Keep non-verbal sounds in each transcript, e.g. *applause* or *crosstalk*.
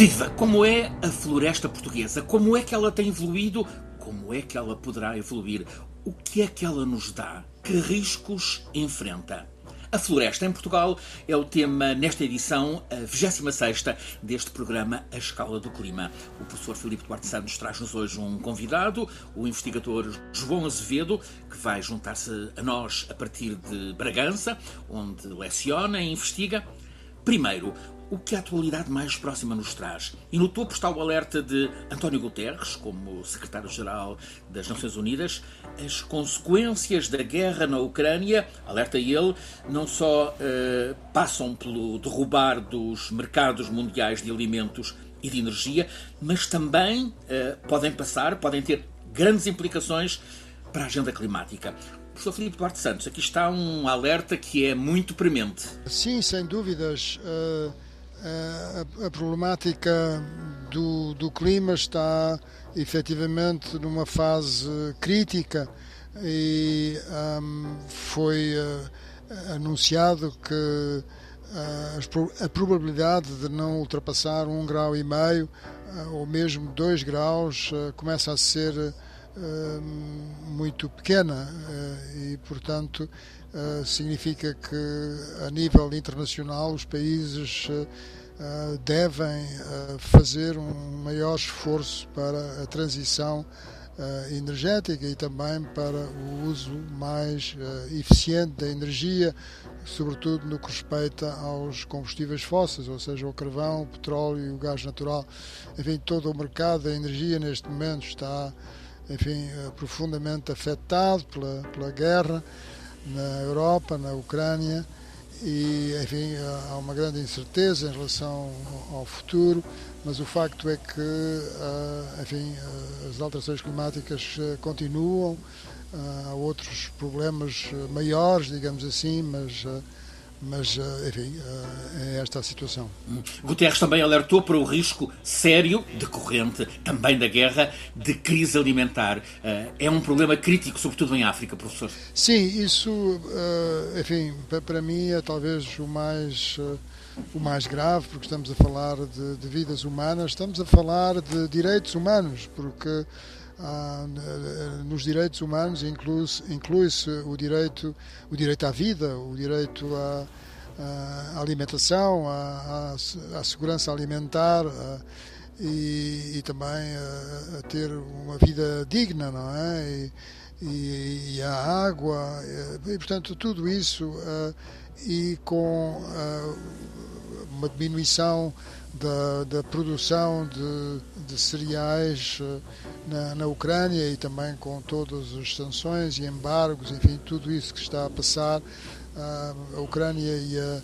Viva! Como é a floresta portuguesa? Como é que ela tem evoluído? Como é que ela poderá evoluir? O que é que ela nos dá? Que riscos enfrenta? A floresta em Portugal é o tema nesta edição, a 26 deste programa A Escala do Clima. O professor Filipe Duarte Santos traz-nos hoje um convidado, o investigador João Azevedo, que vai juntar-se a nós a partir de Bragança, onde leciona e investiga. Primeiro, o que a atualidade mais próxima nos traz. E no topo está o alerta de António Guterres, como secretário-geral das Nações Unidas, as consequências da guerra na Ucrânia, alerta ele, não só uh, passam pelo derrubar dos mercados mundiais de alimentos e de energia, mas também uh, podem passar, podem ter grandes implicações para a agenda climática. Professor Filipe Duarte Santos, aqui está um alerta que é muito premente. Sim, sem dúvidas. Uh a, a problemática do, do, clima está efetivamente numa fase crítica e um, foi uh, anunciado que uh, a probabilidade de não ultrapassar um grau e meio uh, ou mesmo dois graus começa a ser muito pequena e portanto Uh, significa que, a nível internacional, os países uh, devem fazer um maior esforço para a transição energética e também para o uso mais eficiente da energia, sobretudo no que respeita aos combustíveis fósseis, ou seja, o carvão, o petróleo e o gás natural. Enfim, todo o mercado da energia neste momento está enfim, profundamente afetado pela, pela guerra na Europa, na Ucrânia, e enfim há uma grande incerteza em relação ao futuro, mas o facto é que ah, enfim as alterações climáticas ah, continuam, ah, há outros problemas maiores, digamos assim, mas mas, eh, enfim, eh, é esta a situação. Guterres também alertou para o risco sério, decorrente também da guerra, de crise alimentar. Eh, é um problema crítico, sobretudo em África, professor? Sim, isso, enfim, para mim é talvez o mais o mais grave, porque estamos a falar de, de vidas humanas, estamos a falar de direitos humanos, porque nos direitos humanos inclui-se inclui o direito, o direito à vida, o direito à, à alimentação, à, à, segurança alimentar e, e, também a, a, ter uma vida digna, não é? E, e a água, e, portanto, tudo isso e com uma diminuição da, da produção de, de cereais eh, na, na, Ucrânia e também com todas as sanções e embargos, enfim, tudo isso que está a passar. A Ucrânia e a,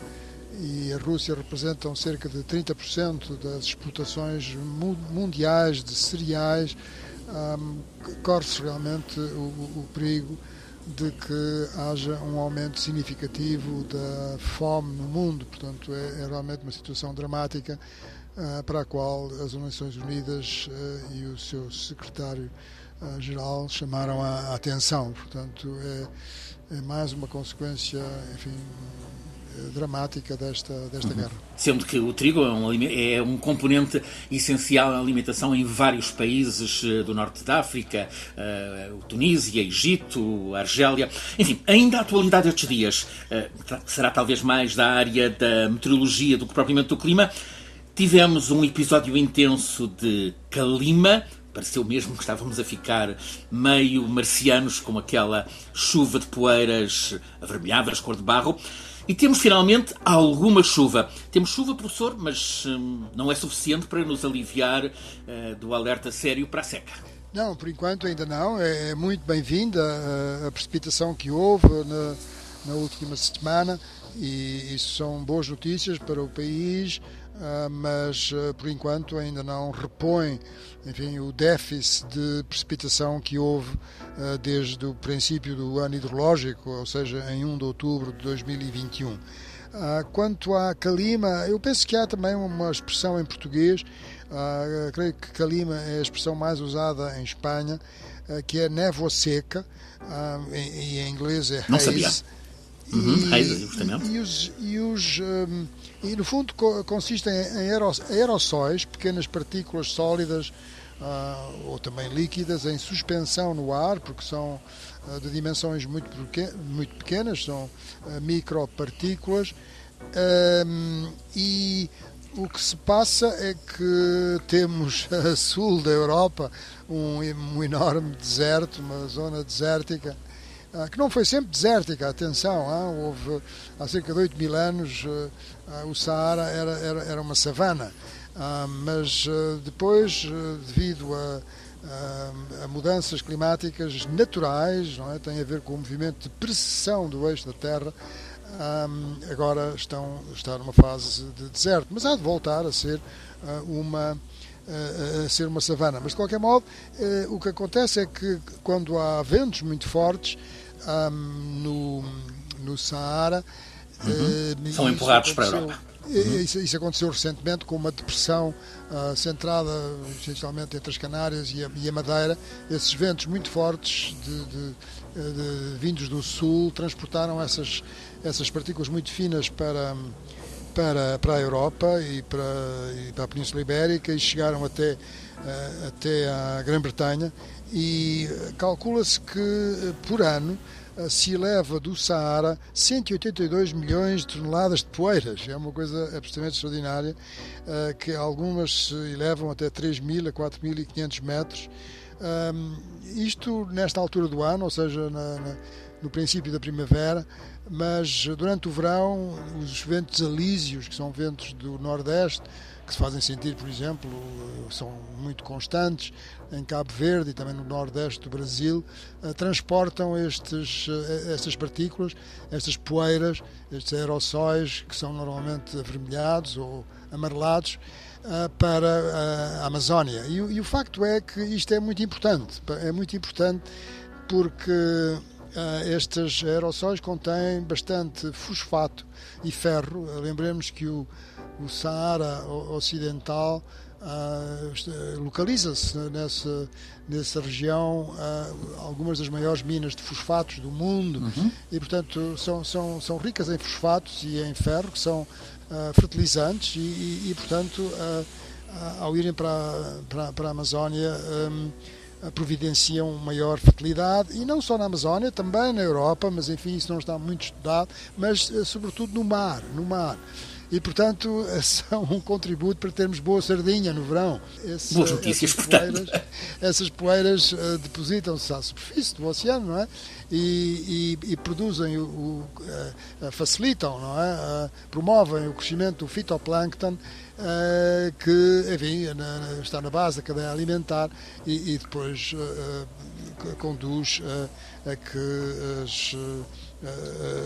e a Rússia representam cerca de 30% das exportações mundiais de cereais. Um, Corre-se realmente o, o perigo de que haja um aumento significativo da fome no mundo. Portanto, é, é realmente uma situação dramática uh, para a qual as Nações Unidas uh, e o seu secretário-geral uh, chamaram a, a, atenção. Portanto, é, é mais uma consequência, enfim, dramática desta, desta uhum. guerra. Sendo que o trigo é um, é um, componente essencial na alimentação em vários países eh, do norte da África, uh, Tunísia, Egito, Argélia. Enfim, ainda a atualidade destes dias uh, será talvez mais da área da meteorologia do que propriamente do clima. Tivemos um episódio intenso de calima, pareceu mesmo que estávamos a ficar meio marcianos com aquela chuva de poeiras avermelhadas, cor de barro. E temos finalmente alguma chuva. Temos chuva, professor, mas hum, não é suficiente para nos aliviar uh, do alerta sério para a seca. Não, por enquanto ainda não. É, é muito bem-vinda a, a, precipitação que houve na, na última semana e isso são boas notícias para o país. Ah, mas ah, por enquanto ainda não repõe enfim, o déficit de precipitação que houve ah, desde o princípio do ano hidrológico, ou seja, em 1 de outubro de 2021. Quanto à calima, eu penso que há também uma expressão em português, creio que calima é a expressão mais usada em Espanha, que é névoa seca, e em inglês é haze. Uhum, e, justamente. E, os, e, os, um, e no fundo consistem em aerossóis, pequenas partículas sólidas uh, ou também líquidas em suspensão no ar, porque são uh, de dimensões muito, muito pequenas, são uh, micropartículas. Um, e o que se passa é que temos a sul da Europa um, um enorme deserto, uma zona desértica, que não foi sempre desértica, atenção, ah, houve há cerca de 8 mil anos ah, o Saara era, era, era uma savana, mas depois, devido a, a, mudanças climáticas naturais, não é? tem a ver com o movimento de precessão do eixo da Terra, agora estão, está numa fase de deserto, mas há de voltar a ser uma a ser uma savana. Mas de qualquer modo, uh, o que acontece é que quando há ventos muito fortes um, no, no Saara, uhum. são empurrados para a Europa. Uhum. Isso, isso, aconteceu recentemente com uma depressão uh, centrada essencialmente entre as Canárias e a, e a, Madeira. Esses ventos muito fortes de, de, de, vindos do sul transportaram essas, essas partículas muito finas para, para, para a Europa e para, e para a Península Ibérica e chegaram até, uh, até a Grã-Bretanha. E calcula-se que uh, por ano se eleva do Saara 182 milhões de toneladas de poeiras. É uma coisa absolutamente extraordinária, eh, que algumas se elevam até 3.000 a 4.500 metros. Isto nesta altura do ano, ou seja, no princípio da primavera, mas durante o verão os ventos alísios, que são ventos do nordeste, que se fazem sentir, por exemplo, são muito constantes em Cabo Verde e também no nordeste do Brasil, eh, transportam estes, eh, estas partículas, estas poeiras, estes aerossóis que são normalmente avermelhados ou amarelados eh, para a Amazónia. E, e o facto é que isto é muito importante, é muito importante porque estes aerossóis contêm bastante fosfato e ferro. Lembremos que o, o Saara Ocidental uh, localiza-se nessa, nessa região uh, algumas das maiores minas de fosfatos do mundo. Uhum. e, portanto, são, são, são ricas em fosfatos e em ferro, que são uh, fertilizantes e, e, e portanto, ao irem para, para, para a Amazónia, um, providenciam maior fertilidade. E não só na Amazónia, também na Europa, mas enfim, isso não está muito estudado, mas sobretudo no mar, no mar e, portanto, *laughs* são um contributo para termos boa sardinha no verão. Esse, Boas notícias, essas portanto. Poeiras, essas poeiras uh, depositam-se à superfície do oceano, não é? E, e, e produzem, o, o uh, facilitam, não é? Uh, promovem o crescimento do fitoplâncton, que, enfim, na, está na base da cadeia alimentar e, e depois conduz a que as,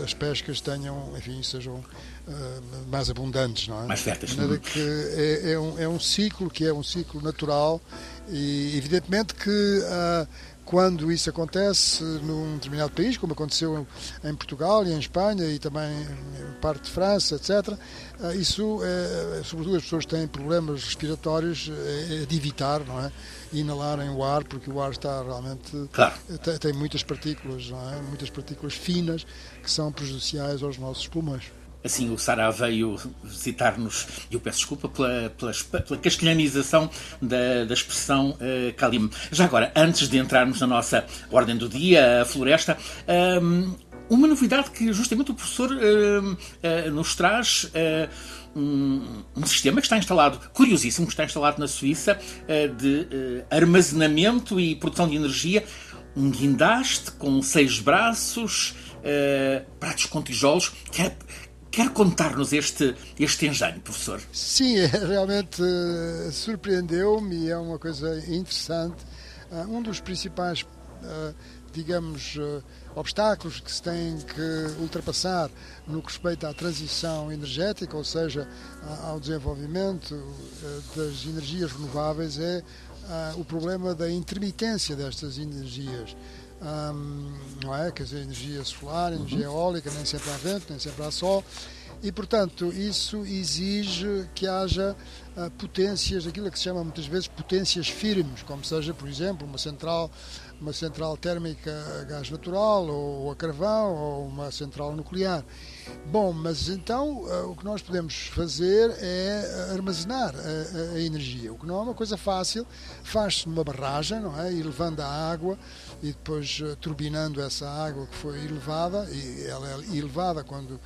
as pescas tenham, enfim, sejam eh, mais abundantes, não é? Mais férteis. De que é, é, um, é um ciclo que é um ciclo natural e evidentemente que uh, quando isso acontece num determinado país, como aconteceu em Portugal e em Espanha e também em parte de França, etc., uh, isso, é, sobretudo as pessoas que têm problemas respiratórios, é, é de evitar, não é? Inalarem o ar, porque o ar está realmente. Claro. Tem, tem muitas partículas, não é? Muitas partículas finas que são prejudiciais aos nossos pulmões. Assim, o Sara veio visitar-nos, e eu peço desculpa pela, pela, pela castelhanização da, da expressão uh, Kalim. Já agora, antes de entrarmos na nossa ordem do dia, a floresta, um, uma novidade que justamente o professor uh, uh, nos traz. Um, um, sistema que está instalado, curiosíssimo, que está instalado na Suíça, de armazenamento e produção de energia, um guindaste com seis braços, pratos com tijolos, que Quer contar-nos este, este engenho, professor? Sim, é, realmente uh, surpreendeu-me e é uma coisa interessante. Uh, um dos principais, uh, digamos, obstáculos que se tem que ultrapassar no que respeita à transição energética, ou seja, ao desenvolvimento das energias renováveis, é o problema da intermitência destas energias não é? Quer dizer, energia solar, energia uhum. eólica, nem sempre há vento, nem sempre há sol. E, portanto, isso exige que haja uh, potências, aquilo que se chama muitas vezes potências firmes, como seja, por exemplo, uma central, uma central térmica a gás natural, ou a carvão, ou uma central nuclear. Bom, mas então uh, o que nós podemos fazer é armazenar a, a, a energia, o que não é uma coisa fácil, faz-se numa barragem, não é? E levando a água e depois uh, turbinando essa água que foi elevada, e ela é elevada quando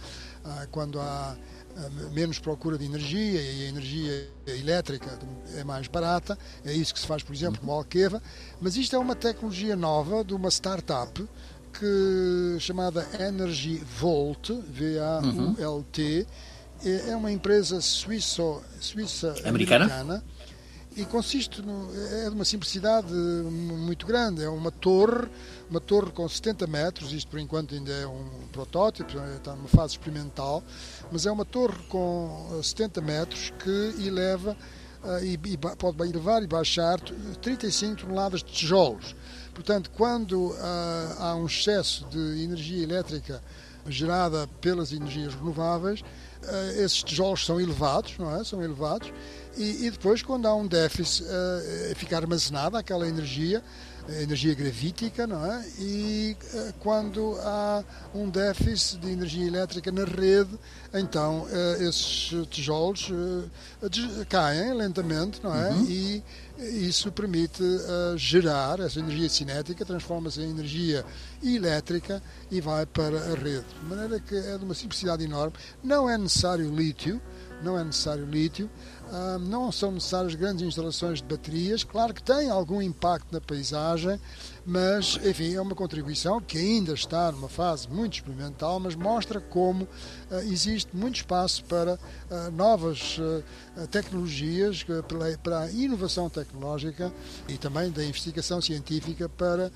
ah, quando há ah, menos procura de energia e a energia elétrica é mais barata. É isso que se faz, por exemplo, com a Alqueva. Mas isto é uma tecnologia nova de uma startup que, chamada Energy Volt, V-A-U-L-T. É, é uma empresa suíço, suíça-americana. Americana e consiste no, é de uma simplicidade muito grande. É uma torre, uma torre com 70 metros, isto por enquanto ainda é um protótipo, está numa fase experimental, mas é uma torre com 70 metros que eleva uh, e, e, pode elevar e baixar 35 toneladas de tijolos. Portanto, quando uh, há um excesso de energia elétrica gerada pelas energias renováveis, esses tijolos são elevados, não é? São elevados e, e depois, quando há um déficit, uh, fica armazenada aquela energia, energia gravítica, não é? E uh, quando há um déficit de energia elétrica na rede, então uh, esses tijolos caem lentamente, não é? Uhum. E isso permite gerar essa energia cinética, transforma-se em energia elétrica e vai para a rede. De maneira que é de uma simplicidade enorme. Não é necessário lítio, não é necessário lítio. Ah, não são necessárias grandes instalações de baterias. Claro que tem algum impacto na paisagem, mas, enfim, é uma contribuição que ainda está numa fase muito experimental, mas mostra como uh, existe muito espaço para uh, novas tecnologias, para, a inovação tecnológica e também da investigação científica para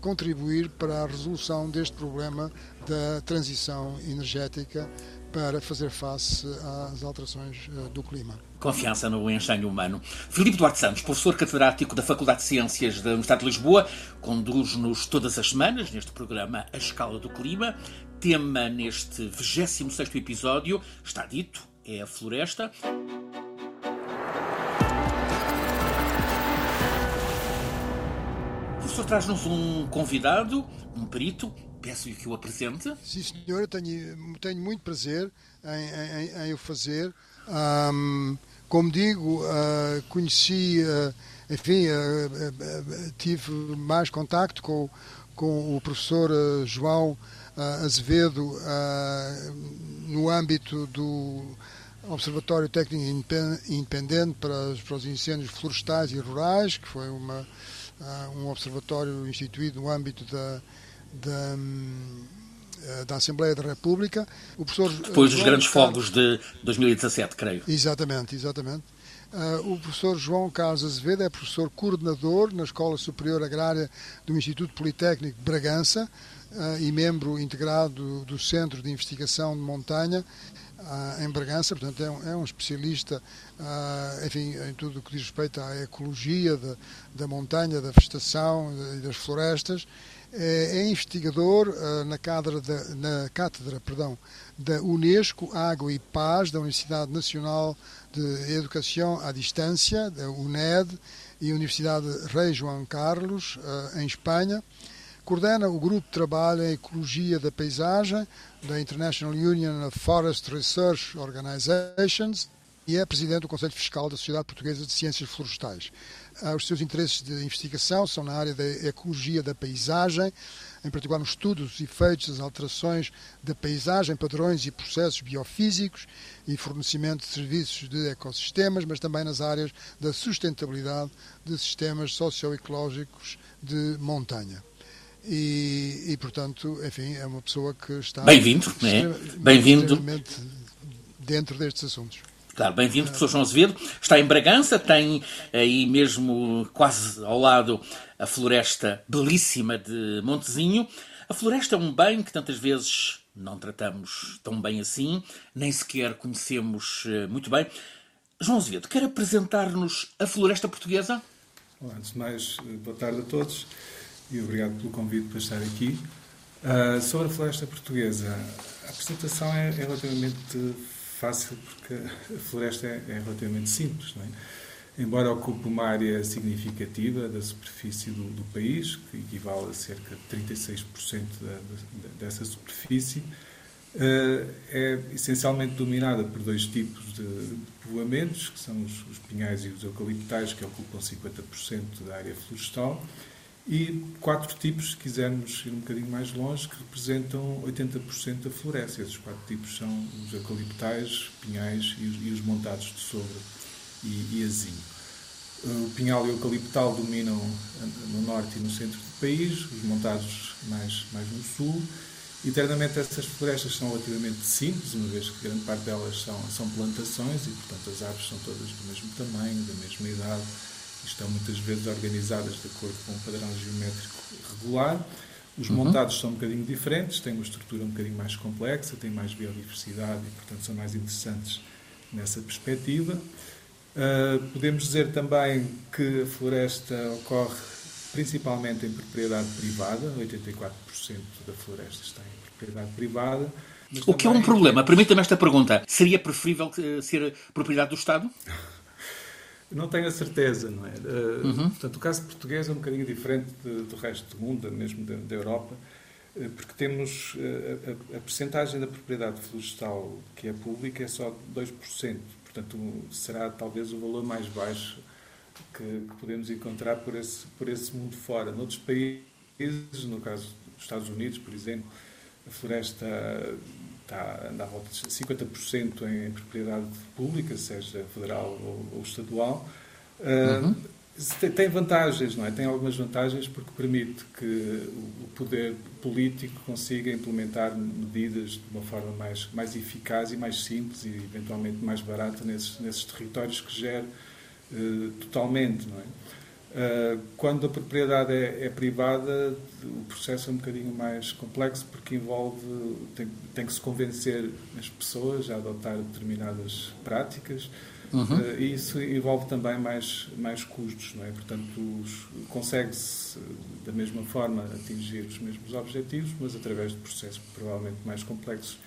contribuir para a resolução deste problema da transição energética para fazer face às alterações eh, do clima. Confiança no engenho humano. Filipe Duarte Santos, professor catedrático da Faculdade de Ciências da Universidade de Lisboa, conduz-nos todas as semanas neste programa A Escala do Clima. Tema neste 26 episódio, está dito, é a floresta. Professor traz-nos um convidado, um perito, Peço-lhe que o apresente. Sim, senhor, eu tenho, tenho muito prazer em, o fazer. Um, como digo, uh, conheci, uh, enfim, uh, tive mais contacto com, com o professor João Azevedo no âmbito do Observatório Técnico Independente para, para os Incêndios Florestais e Rurais, que foi uma, um observatório instituído no âmbito da da, eh, da Assembleia da República. O professor Depois dos grandes fogos de 2017, creio. Exatamente, exatamente. Uh, o professor João Carlos Azevedo é professor coordenador na Escola Superior Agrária do Instituto Politécnico de Bragança uh, e membro integrado do Centro de Investigação de Montanha em Bragança, portanto é um, é um especialista enfim, em tudo o que diz respeito à ecologia da, da montanha, da vegetação e das florestas é, é investigador na, cátedra da, na cátedra perdão, da Unesco Água e Paz, da Universidade Nacional de Educação à Distância, da UNED, e Universidade Rei João Carlos, em Espanha. Coordena o grupo de trabalho em Ecologia da Paisagem da International Union of Forest Research Organizations e é presidente do Conselho Fiscal da Sociedade Portuguesa de Ciências Florestais. Ah, os seus interesses de investigação são na área da ecologia da paisagem, em particular no estudo dos efeitos das alterações da paisagem, padrões e processos biofísicos e fornecimento de serviços de ecossistemas, mas também nas áreas da sustentabilidade de sistemas socioecológicos de montanha. E, e, portanto, enfim, é uma pessoa que está. Bem-vindo, é? Bem-vindo. Dentro destes assuntos. Claro, bem-vindo, professor João Azevedo. Está em Bragança, tem aí mesmo quase ao lado a floresta belíssima de Montezinho. A floresta é um bem que tantas vezes não tratamos tão bem assim, nem sequer conhecemos eh, muito bem. João Azevedo, quer apresentar-nos a floresta portuguesa? Bom, antes de mais, eh, boa tarde a todos e obrigado pelo convite para estar aqui. Uh, sobre a floresta portuguesa, a apresentação é, é relativamente fácil porque a floresta é, é relativamente simples. É? embora ocupe uma área significativa da superfície do, do país, que equivale a cerca de 36% da, da, dessa superfície, uh, é essencialmente dominada por dois tipos de, de povoamentos, que são os, os, pinhais e os eucaliptais, que ocupam 50% da área florestal, e quatro tipos, se quisermos ir um bocadinho mais longe, que representam 80% da floresta. Esses quatro tipos são os eucaliptais, pinhais e os, e os montados de sobra e, e azinho. O pinhal e o eucaliptal dominam no norte e no centro do país, os montados mais, mais no sul. Internamente, essas florestas são relativamente simples, uma vez que grande parte delas são, são plantações e, portanto, as árvores são todas do mesmo tamanho, da mesma idade estão muitas vezes organizadas de acordo com um padrão geométrico regular. Os uhum. montados são um bocadinho diferentes, têm uma estrutura um bocadinho mais complexa, têm mais biodiversidade e, portanto, são mais interessantes nessa perspectiva. Uh, podemos dizer também que a floresta ocorre principalmente em propriedade privada, 84% da floresta está em propriedade privada. O que é um problema? Permita-me esta pergunta. Seria preferível ser propriedade do Estado? *laughs* Não tenho a certeza, não é? Uh, uhum. Portanto, o caso português é um bocadinho diferente de, do resto do mundo, mesmo da, da Europa, uh, porque temos a, a, a percentagem da propriedade florestal que é pública é só 2%. Portanto, será talvez o valor mais baixo que, que, podemos encontrar por esse, por esse mundo fora. Noutros países, no caso dos Estados Unidos, por exemplo, a floresta está à volta de 50% em propriedade pública, seja federal ou, ou estadual. Uhum. Tem vantagens, não é? Tem algumas vantagens porque permite que o poder político consiga implementar medidas de uma forma mais, mais eficaz e mais simples e eventualmente mais barata nesses, nesses territórios que gera uh, totalmente, não é? Uh, quando a propriedade é, é, privada, o processo é um bocadinho mais complexo porque envolve, tem, tem que se convencer as pessoas a adotar determinadas práticas, Uhum. Uh, e isso envolve também mais, mais custos, não é? Portanto, consegue-se da mesma forma atingir os mesmos objetivos, mas através de processos provavelmente mais complexos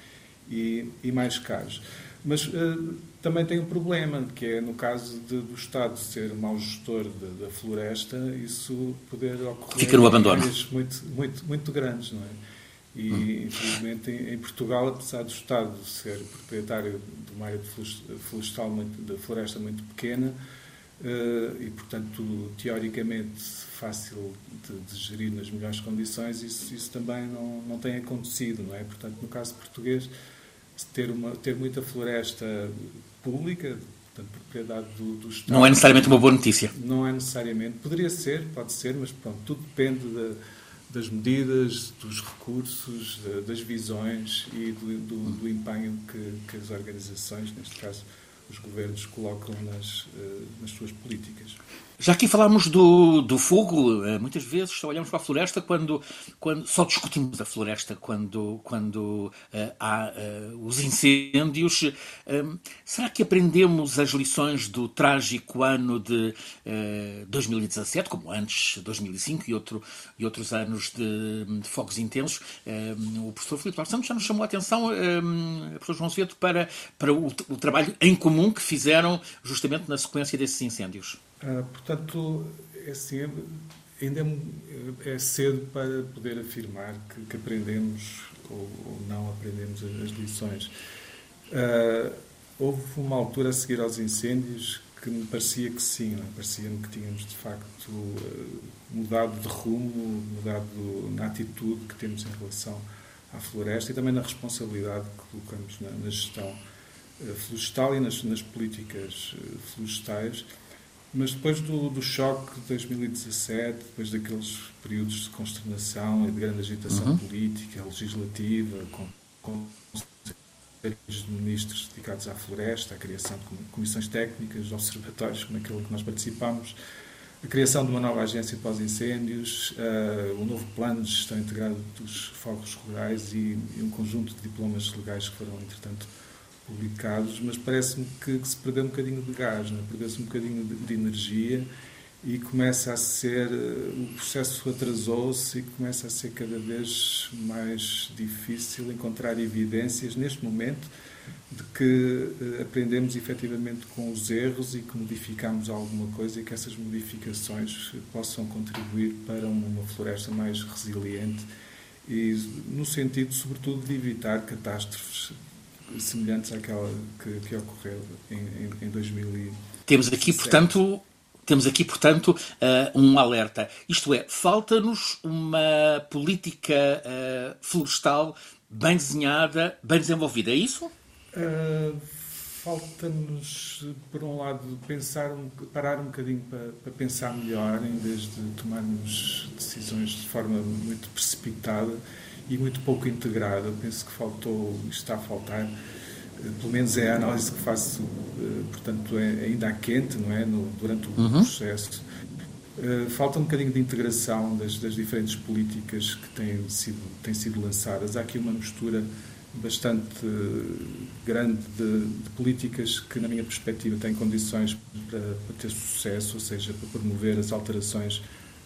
e, e mais caros. Mas uh, também tem um problema, que é no caso de, do Estado ser mau gestor de, da floresta, isso poder ocorrer Fica no abandono. muito, muito, muito grandes, não é? E, hum. infelizmente, em, Portugal, apesar do Estado ser proprietário de uma área florestal, muito, de floresta muito pequena, uh, e, portanto, teoricamente fácil de, de, gerir nas melhores condições, isso, isso também não, não tem acontecido, não é? Portanto, no caso português, ter, uma, ter muita floresta pública, portanto, propriedade do, do Estado... Não é necessariamente uma boa notícia. Não é necessariamente. Poderia ser, pode ser, mas pronto, tudo depende da das medidas, dos recursos, das visões e do, do, do empenho que, que, as organizações, neste caso os governos, colocam nas, eh, nas suas políticas. Já aqui falámos do, do fogo, eh, muitas vezes só olhamos para a floresta quando, quando só discutimos a floresta quando, quando uh, há uh, os incêndios. Uh, será que aprendemos as lições do trágico ano de 2017, como antes 2005 e, outro, e outros anos de, de fogos intensos? o professor Filipe Santos já nos chamou a atenção, um, professor João Zeto, para, para o, o trabalho em comum que fizeram justamente na sequência desses incêndios. Ah, portanto, é assim, ainda é, é, cedo para poder afirmar que, que aprendemos ou, ou, não aprendemos as, lições. Uh, houve uma altura a seguir aos incêndios que me parecia que sim, é? parecia-me que tínhamos de facto uh, mudado de rumo, mudado na atitude que temos em relação à floresta e também na responsabilidade que colocamos na, na gestão florestal e nas, nas políticas florestais. Mas depois do, do choque de 2017, depois daqueles períodos de consternação e de grande agitação uhum. política, legislativa, com, com de ministros dedicados à floresta, a criação de comissões técnicas, observatórios como aquele que nós participamos, a criação de uma nova agência pós-incêndios, uh, um novo plano de gestão integrada dos fogos rurais e, e, um conjunto de diplomas legais que foram, entretanto, publicados, mas parece-me que, que, se perdeu um bocadinho de gás, é? perdeu-se um bocadinho de, de, energia e começa a ser o processo atrasou-se e começa a ser cada vez mais difícil encontrar evidências neste momento de que eh, aprendemos efetivamente com os erros e que modificamos alguma coisa e que essas modificações possam contribuir para uma floresta mais resiliente e no sentido, sobretudo, de evitar catástrofes semelhantes àquela que, que ocorreu em, em, em 2000 Temos aqui, portanto, temos aqui, portanto, uh, um alerta. Isto é, falta-nos uma política uh, florestal bem desenhada, bem desenvolvida. É isso? Uh, Falta-nos, por um lado, pensar, parar um bocadinho para, para, pensar melhor, em vez de tomarmos decisões de forma muito precipitada e muito pouco integrada. Eu penso que faltou, está a faltar, eh, pelo menos é a análise que faço, eh, portanto, é ainda quente, não é? No, durante o uhum. processo. falta um bocadinho de integração das, das diferentes políticas que têm sido, têm sido lançadas. Há aqui uma mistura bastante grande de, de, políticas que, na minha perspectiva, têm condições para, para, ter sucesso, ou seja, para promover as alterações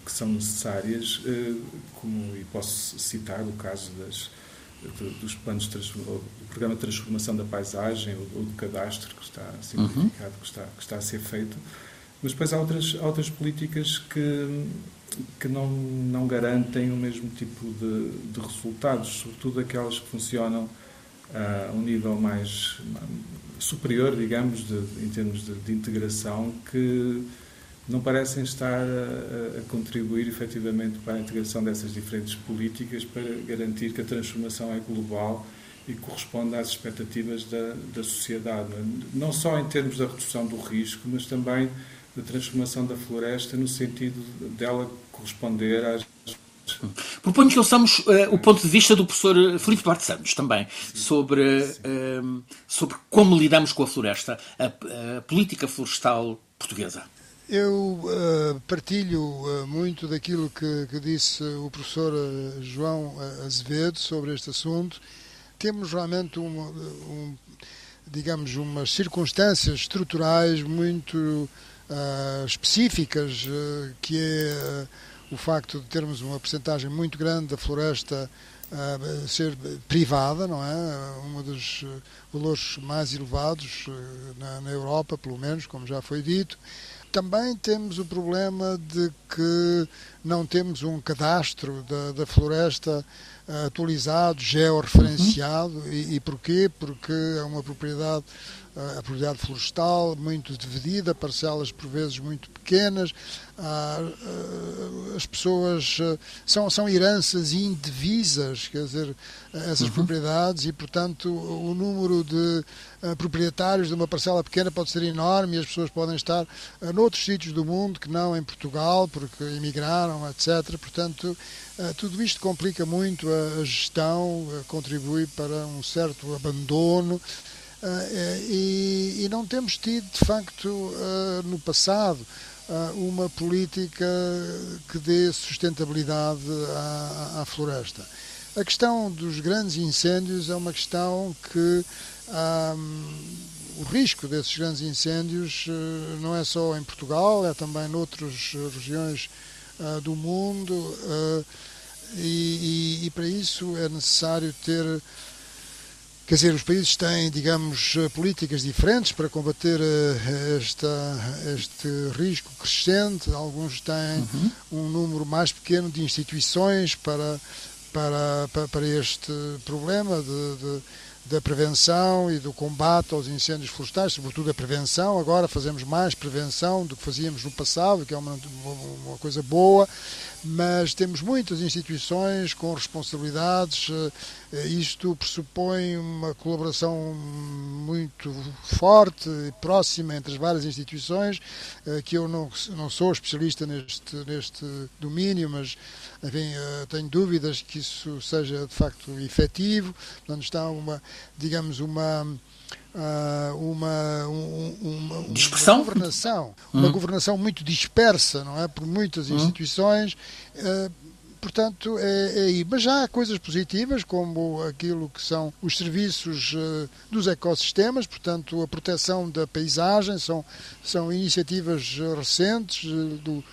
que são necessárias, eh, como, e posso citar o caso das, dos planos do programa de transformação da paisagem ou, ou do cadastro que está simplificado, uhum. que, está, que está a ser feito, mas depois há outras, há outras políticas que que não, não garantem o mesmo tipo de, de resultados, sobretudo aquelas que funcionam a um nível mais superior, digamos, de, em termos de, de, integração, que não parecem estar a, a, contribuir efetivamente para a integração dessas diferentes políticas para garantir que a transformação é global e corresponde às expectativas da, da sociedade, não só em termos da redução do risco, mas também da transformação da floresta no sentido dela corresponder às Proponho que ouçamos uh, o ponto de vista do professor Filipe Duarte Santos também sobre, uh, sobre como lidamos com a floresta, a, a política florestal portuguesa. Eu uh, partilho muito daquilo que, que, disse o professor João Azevedo sobre este assunto. Temos realmente uma, um, digamos, umas circunstâncias estruturais muito uh, específicas, uh, que é uh, o facto de termos uma percentagem muito grande da floresta ser privada, não é? Um dos valores mais elevados na, na Europa, pelo menos, como já foi dito. Também temos o problema de que não temos um cadastro da, da floresta atualizado, georreferenciado. Uhum. E, e porquê? Porque é uma propriedade a propriedade florestal muito dividida, parcelas por vezes muito pequenas, as pessoas são, são heranças indivisas, quer dizer, essas uhum. propriedades e, portanto, o número de proprietários de uma parcela pequena pode ser enorme e as pessoas podem estar noutros sítios do mundo que não em Portugal, porque emigraram, etc. Portanto, tudo isto complica muito a gestão, contribui para um certo abandono ah, e, e, não temos tido, de facto, ah, no passado, ah, uma política que dê sustentabilidade à, à, floresta. A questão dos grandes incêndios é uma questão que o risco desses grandes incêndios não é só em Portugal, é também noutras regiões do mundo e, e, e para isso é necessário ter Quer dizer, os países têm, digamos, eh, políticas diferentes para combater eh, esta, este risco crescente. Alguns têm uhum. um número mais pequeno de instituições para, para, para, para este problema de, de da prevenção e do combate aos incêndios florestais, sobretudo a prevenção. Agora fazemos mais prevenção do que fazíamos no passado, que é uma, uma coisa boa, mas temos muitas instituições com responsabilidades. Eh, isto pressupõe uma colaboração muito forte e próxima entre as várias instituições, eh, que eu não, não sou especialista neste, neste domínio, mas enfim, eh, tenho dúvidas que isso seja de facto efetivo. Portanto, está uma, digamos, uma uma, um, uma, Dispersão? uma governação, uma uhum. governação muito dispersa, não é, por muitas uhum. instituições. Uh, portanto, é, é aí. Mas já há coisas positivas, como aquilo que são os serviços uh, dos ecossistemas, portanto, a proteção da paisagem, são, são iniciativas recentes uh, do,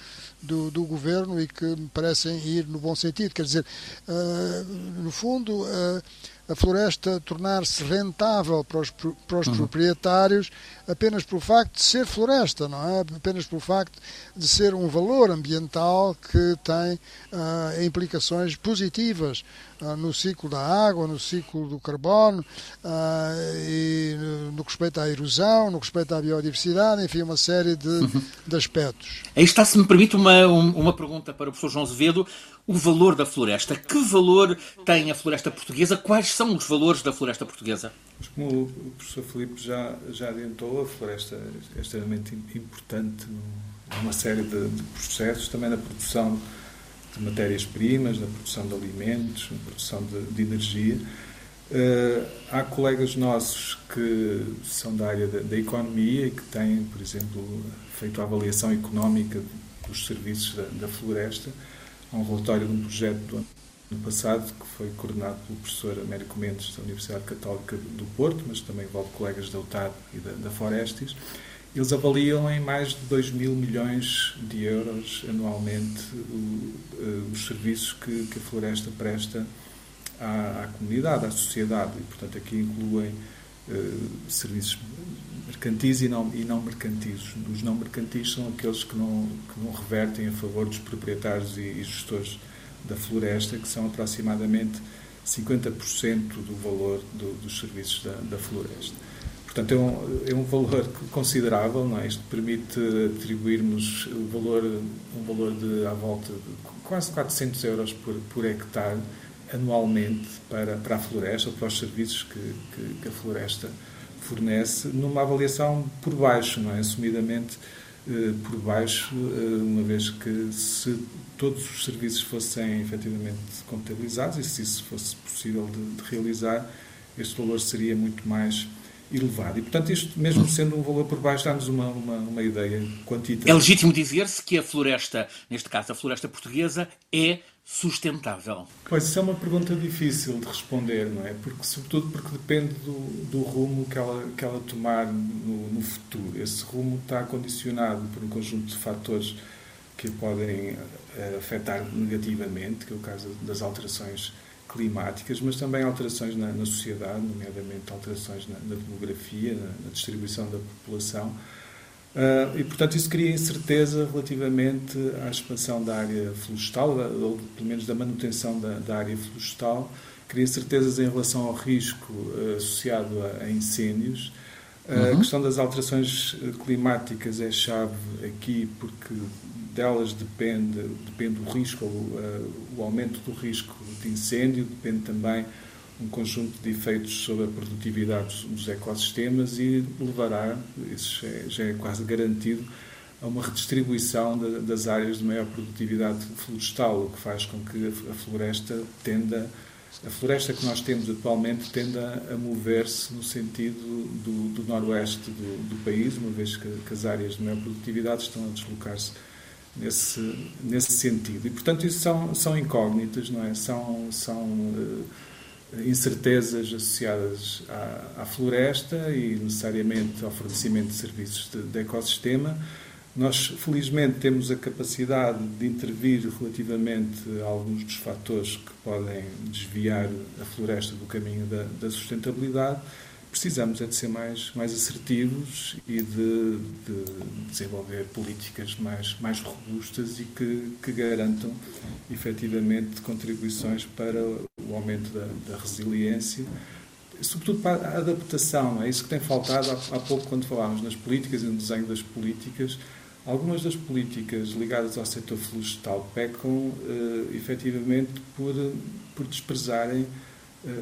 do, do, governo e que me parecem ir no bom sentido. Quer dizer, uh, no fundo a floresta tornar-se rentável para os, para os uhum. proprietários apenas pelo facto de ser floresta, não é? Apenas pelo facto de ser um valor ambiental que tem uh, implicações positivas uh, no ciclo da água, no ciclo do carbono, uh, e no, que respeita à erosão, no que respeita à biodiversidade, enfim, uma série de, uhum. de aspectos. Aí está, se me permite, uma, uma pergunta para o professor João Azevedo. O valor da floresta. Que valor tem a floresta portuguesa? Quais são os valores da floresta portuguesa? Como o professor Filipe já, já adiantou, a floresta é extremamente importante numa série de, de processos, também na produção de matérias-primas, na produção de alimentos, na produção de, de energia. Uh, há colegas nossos que são da área da, da, economia e que têm, por exemplo, feito a avaliação económica dos serviços da, da floresta. Um relatório de um projeto do ano passado que foi coordenado pelo professor Américo Mendes da Universidade Católica do Porto, mas também envolve colegas da UTAD e da, da. Eles avaliam em mais de 2 mil milhões de euros anualmente uh, os serviços que, que, a floresta presta à, à, comunidade, à sociedade. E, portanto, aqui incluem uh, serviços mercantis e não, e não mercantis. Os não mercantis são aqueles que não, que não revertem a favor dos proprietários e, e gestores da floresta, que são aproximadamente 50% do valor do, dos serviços da, da floresta. Portanto, é um, é um valor considerável, não é? Isto permite atribuirmos o valor, um valor de à volta de quase 400 euros por, por hectare anualmente para, para a floresta para os serviços que, que, que, a floresta fornece, numa avaliação por baixo, não é? Assumidamente eh, por baixo, eh, uma vez que se todos os serviços fossem efetivamente contabilizados e se isso fosse possível de, de realizar, este valor seria muito mais elevado. E, portanto, isto, mesmo sendo um valor por baixo, dá-nos uma, uma, uma, ideia quantitativa. É legítimo dizer-se que a floresta, neste caso a floresta portuguesa, é sustentável? Pois, isso é uma pergunta difícil de responder, não é? Porque, sobretudo porque depende do, do rumo que ela, que ela tomar no, no futuro. Esse rumo está condicionado por um conjunto de fatores que podem uh, afetar negativamente, que é o caso das alterações climáticas, mas também alterações na, na sociedade, nomeadamente alterações na, na demografia, na, na, distribuição da população. Uh, e, portanto, isso cria incerteza relativamente à expansão da área florestal, ou pelo menos da manutenção da, da área florestal, cria incertezas em relação ao risco uh, associado a, a incêndios. Uh, uhum. A questão das alterações climáticas é chave aqui porque delas depende, depende o risco, o, o aumento do risco de incêndio, depende também um conjunto de efeitos sobre a produtividade dos ecossistemas e levará, isso já é, é quase garantido, a uma redistribuição das áreas de maior produtividade florestal, o que faz com que a floresta tenda, a floresta que nós temos atualmente tenda a mover-se no sentido do, do noroeste do, do, país, uma vez que, que as áreas de maior produtividade estão a deslocar-se nesse, nesse sentido. E, portanto, isso são, são incógnitas, não é? São, são uh, incertezas associadas à, à, floresta e, necessariamente, ao fornecimento de serviços de, de ecossistema. Nós, felizmente, temos a capacidade de intervir relativamente a alguns dos fatores que podem desviar a floresta do caminho da, da sustentabilidade precisamos é de ser mais, mais assertivos e de, de desenvolver políticas mais, mais robustas e que, que garantam efetivamente contribuições para o aumento da, da resiliência sobretudo para a adaptação, é isso que tem faltado há, há pouco quando falámos nas políticas e no desenho das políticas. Algumas das políticas ligadas ao setor florestal pecam eh, efetivamente por, por desprezarem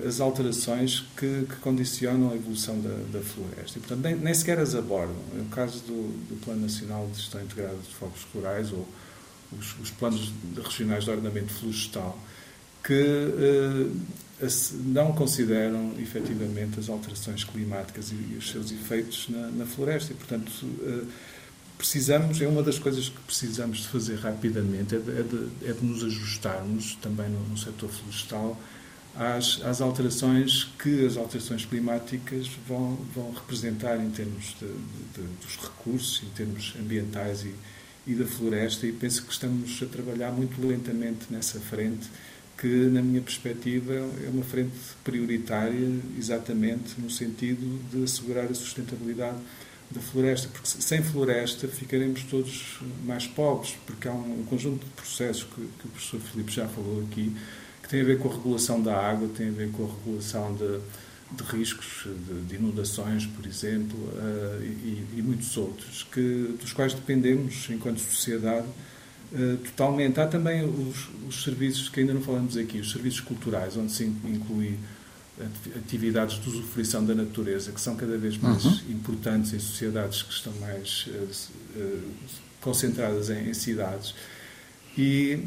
as alterações que, que, condicionam a evolução da, da floresta. E, portanto, nem, nem, sequer as abordam. No caso do, do, Plano Nacional de Gestão Integrada de Fogos Rurais ou os, os planos regionais de ordenamento florestal, que eh, não consideram efetivamente as alterações climáticas e, e os seus efeitos na, na floresta. E, portanto, eh, precisamos, é uma das coisas que precisamos de fazer rapidamente, é de, é de, é de nos ajustarmos também no, no setor florestal às, às, alterações que as alterações climáticas vão, vão representar em termos de, de, dos recursos, em termos ambientais e, e da floresta, e penso que estamos a trabalhar muito lentamente nessa frente, que, na minha perspectiva, é uma frente prioritária, exatamente no sentido de assegurar a sustentabilidade da floresta, porque sem floresta ficaremos todos mais pobres, porque há um conjunto de processos que, que o professor Filipe já falou aqui, que tem a ver com a regulação da água, tem a ver com a regulação de, de riscos de, de, inundações, por exemplo, uh, e, e, muitos outros, que, dos quais dependemos enquanto sociedade uh, totalmente. Há também os, os, serviços que ainda não falamos aqui, os serviços culturais, onde se inclui atividades de usufruição da natureza, que são cada vez mais uhum. importantes em sociedades que estão mais uh, concentradas em, em cidades. E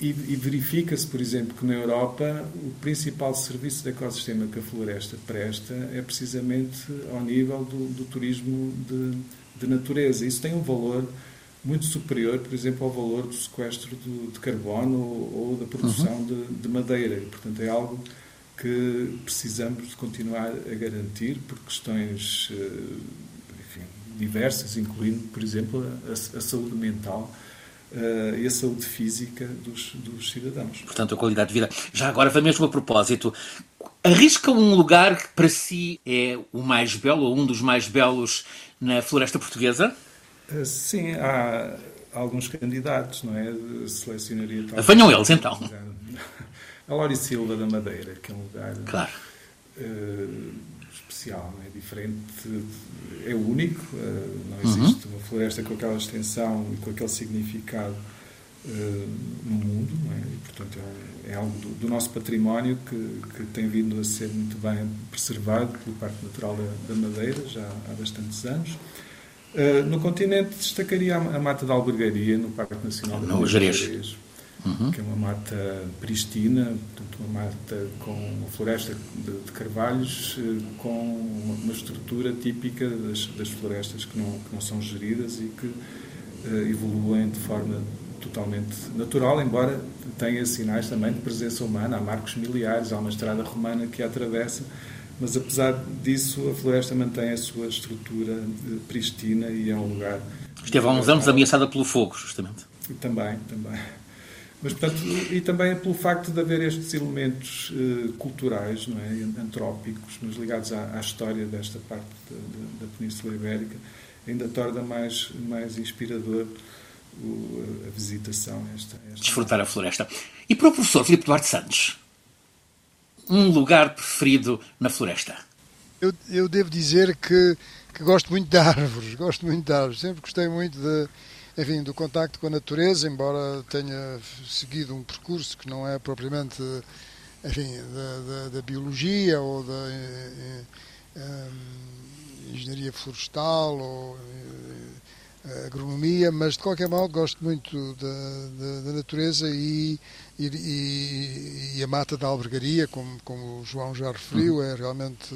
e, e verifica-se, por exemplo, que na Europa o principal serviço de ecossistema que a floresta presta é precisamente ao nível do, do turismo de, de, natureza. Isso tem um valor muito superior, por exemplo, ao valor do sequestro do, de carbono ou, ou da produção uhum. de, de, madeira. E, portanto, é algo que precisamos de continuar a garantir por questões eh, enfim, diversas, incluindo, por exemplo, a, a saúde mental uh, e a saúde física dos, dos cidadãos. Portanto, a qualidade de vida. Já agora, mesmo a propósito, arrisca um lugar que para si é o mais belo, ou um dos mais belos na floresta portuguesa? Uh, sim, há alguns candidatos, não é? Selecionaria Venham eles, então. *laughs* A Lori Silva da Madeira, que é um lugar claro. Uh, especial, é? diferente, é único, uh, não uhum. existe uhum. uma floresta com aquela extensão e com aquele significado uh, no mundo, é? e portanto é, é algo do, do, nosso património que, que tem vindo a ser muito bem preservado pelo Parque Natural da, da Madeira já há bastantes anos. Uh, no continente destacaria a, a Mata da Albergaria, no Parque Nacional da Madeira uhum. que é uma mata pristina, portanto, uma mata com uma floresta de, de carvalhos eh, com uma estrutura típica das, das florestas que não, que não, são geridas e que uh, evoluem de forma totalmente natural, embora tenha sinais também de presença humana. Há marcos miliares, há uma estrada romana que a atravessa, mas apesar disso, a floresta mantém a sua estrutura eh, pristina e é um lugar. Esteve há uns anos ameaçada pelo fogo, justamente. Também, também. Mas, portanto, e também pelo facto de haver estes elementos uh, culturais, não é, antrópicos, mas ligados à, à história desta parte da, da, Península Ibérica, ainda torna mais, mais inspirador o, a visitação. Esta, esta Desfrutar a floresta. E para o professor Filipe Duarte Santos, um lugar preferido na floresta? Eu, eu devo dizer que, que gosto muito de árvores, gosto muito de árvores. Sempre gostei muito de enfim, do contacto com a natureza, embora tenha seguido um percurso que não é propriamente enfim, da, da, da biologia ou da eh, eh, engenharia florestal ou eh, agronomia, mas de qualquer modo gosto muito da, da, da natureza e, e, e, a mata da albergaria, como, como o João já referiu, uhum. é realmente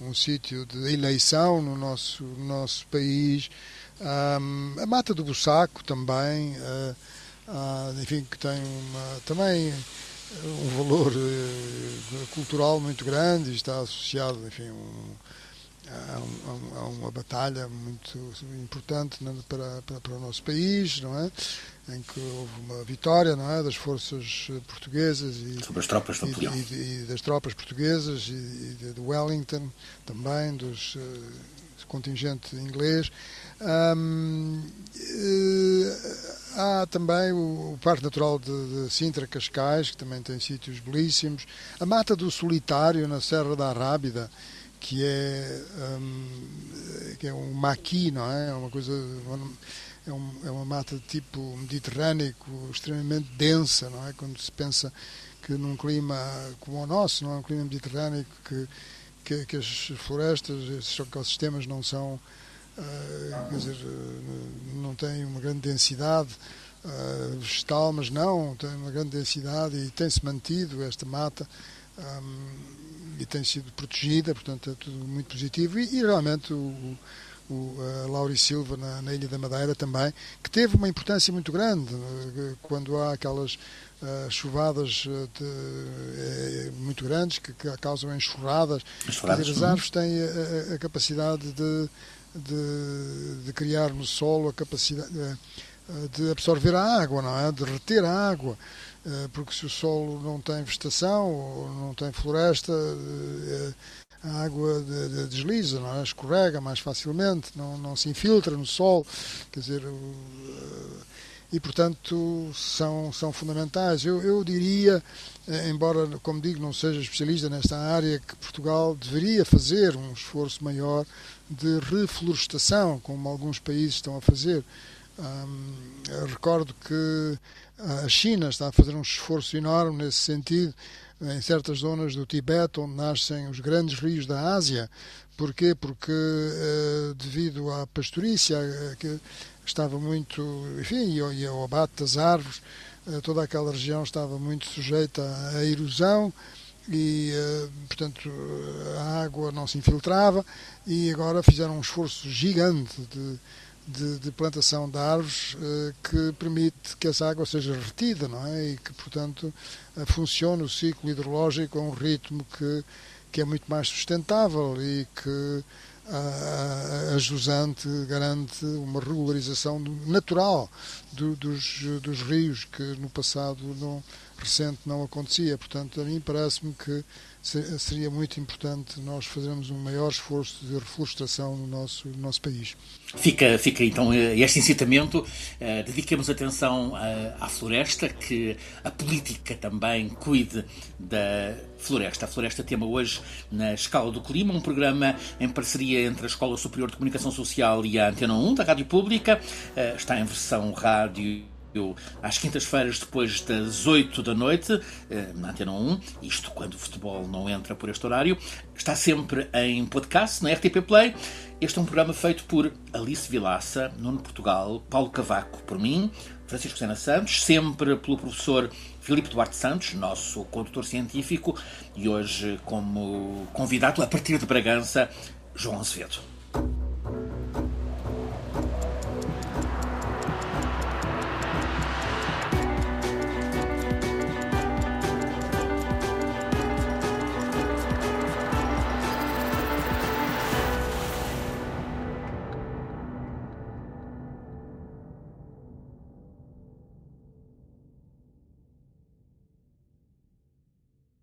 um sítio de eleição no nosso, no nosso país um, a Mata do Bussaco também, uh, uh, enfim, que tem uma, também um valor uh, cultural muito grande e está associado, enfim, um, a, a, uma batalha muito importante né, para, para, para, o nosso país, não é? Em que houve uma vitória, não é, das forças portuguesas e sobre as tropas de Napoleão. E, e, e, das tropas portuguesas e, e de, de Wellington também dos contingente inglês. Um, eh, há também o, Parque Natural de, de, Sintra Cascais, que também tem sítios belíssimos. A Mata do Solitário, na Serra da Rábida, que é, um, que é um maqui, não é? É uma coisa. É, um, é uma mata de tipo mediterrâneo, extremamente densa, não é? Quando se pensa que num clima como o nosso, não é um clima mediterrâneo que que, que as florestas, esses ecossistemas não são, uh, quer dizer, uh, não têm uma grande densidade uh, vegetal, mas não, tem uma grande densidade e tem-se mantido esta mata um, e tem sido protegida, portanto é tudo muito positivo. E, e realmente o, o Lauri Silva na, na, Ilha da Madeira também, que teve uma importância muito grande quando há aquelas uh, chuvadas de, uh, muito grandes que, que causam enxurradas. enxurradas dizer, as árvores têm a, a capacidade de, de, de, criar no solo a capacidade de absorver a água, não é? De reter a água. Porque se o solo não tem vegetação ou não tem floresta, a água de, de desliza, não é? escorrega mais facilmente, não, não se infiltra no sol, quer dizer, e portanto são, são fundamentais. Eu, eu diria, eh, embora, como digo, não seja especialista nesta área, que Portugal deveria fazer um esforço maior de reflorestação, como alguns países estão a fazer. recordo que a China está a fazer um esforço enorme nesse sentido em certas zonas do Tibete, onde nascem os grandes rios da Ásia. Porquê? Porque eh, devido à pastorícia, eh, que estava muito, enfim, e ao abate das árvores, eh, toda aquela região estava muito sujeita à erosão e, portanto, a água não se infiltrava e agora fizeram um esforço gigante de de, de, plantação de árvores eh, que permite que essa água seja retida, não é? E que, portanto, eh, funcione o ciclo hidrológico a um ritmo que, que é muito mais sustentável e que a, jusante garante uma regularização natural do, dos, dos rios que no passado não, recente não acontecia. Portanto, a mim parece-me que seria muito importante nós fazermos um maior esforço de reflorestação no nosso, no nosso país. Fica, fica então eh, este incitamento, uh, dediquemos atenção à, eh, à floresta, que a política também cuide da floresta. A floresta tema hoje na Escala do Clima, um programa em parceria entre a Escola Superior de Comunicação Social e a Antena 1 da Rádio Pública, está em versão rádio às quintas-feiras, depois das 8 da noite, eh, na Antena 1, isto quando o futebol não entra por este horário, está sempre em podcast, na RTP Play. Este é um programa feito por Alice Vilaça, Nuno Portugal, Paulo Cavaco, por mim, Francisco Sena Santos, sempre pelo professor Filipe Duarte Santos, nosso condutor científico, e hoje como convidado, a partir de Bragança, João Azevedo.